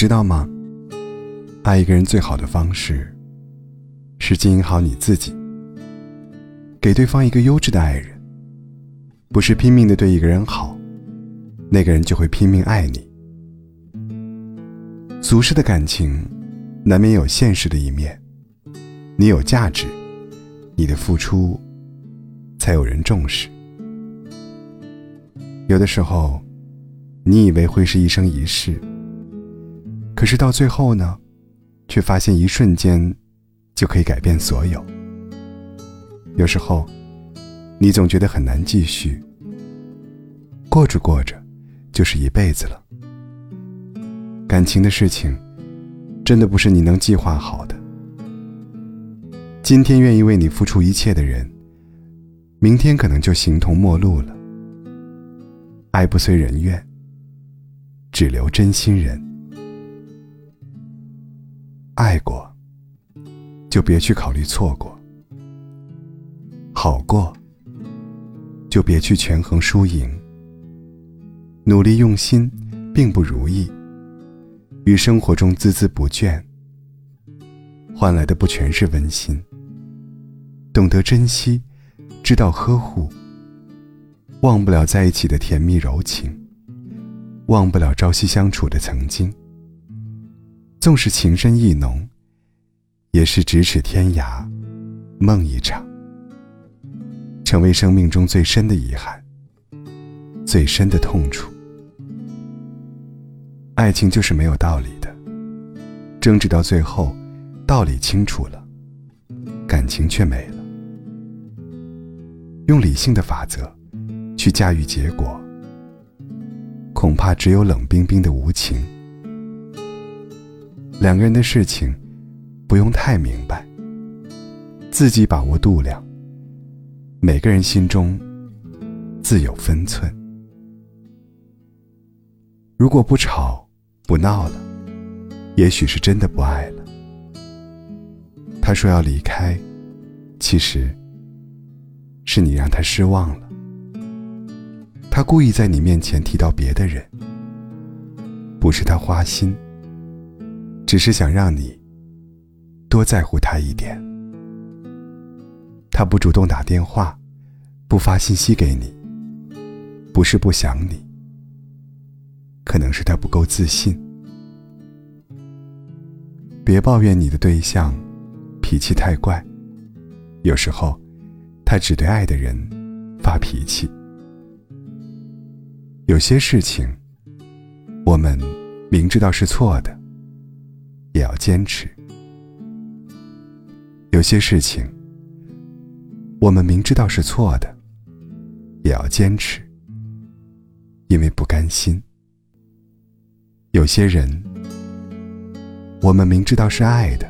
知道吗？爱一个人最好的方式，是经营好你自己，给对方一个优质的爱人。不是拼命的对一个人好，那个人就会拼命爱你。俗世的感情，难免有现实的一面。你有价值，你的付出，才有人重视。有的时候，你以为会是一生一世，可是到最后呢，却发现一瞬间，就可以改变所有。有时候。你总觉得很难继续，过着过着，就是一辈子了。感情的事情，真的不是你能计划好的。今天愿意为你付出一切的人，明天可能就形同陌路了。爱不随人愿，只留真心人。爱过，就别去考虑错过。好过。就别去权衡输赢。努力用心，并不如意。于生活中孜孜不倦，换来的不全是温馨。懂得珍惜，知道呵护，忘不了在一起的甜蜜柔情，忘不了朝夕相处的曾经。纵是情深意浓，也是咫尺天涯，梦一场。成为生命中最深的遗憾，最深的痛楚。爱情就是没有道理的，争执到最后，道理清楚了，感情却没了。用理性的法则去驾驭结果，恐怕只有冷冰冰的无情。两个人的事情，不用太明白，自己把握度量。每个人心中自有分寸。如果不吵不闹了，也许是真的不爱了。他说要离开，其实是你让他失望了。他故意在你面前提到别的人，不是他花心，只是想让你多在乎他一点。他不主动打电话，不发信息给你，不是不想你，可能是他不够自信。别抱怨你的对象脾气太怪，有时候他只对爱的人发脾气。有些事情，我们明知道是错的，坚持；有些事情。我们明知道是错的，也要坚持，因为不甘心。有些人，我们明知道是爱的，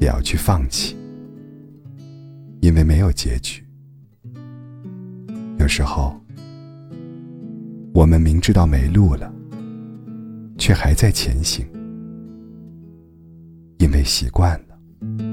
也要去放弃，因为没有结局。有时候，我们明知道没路了，却还在前行，因为习惯了。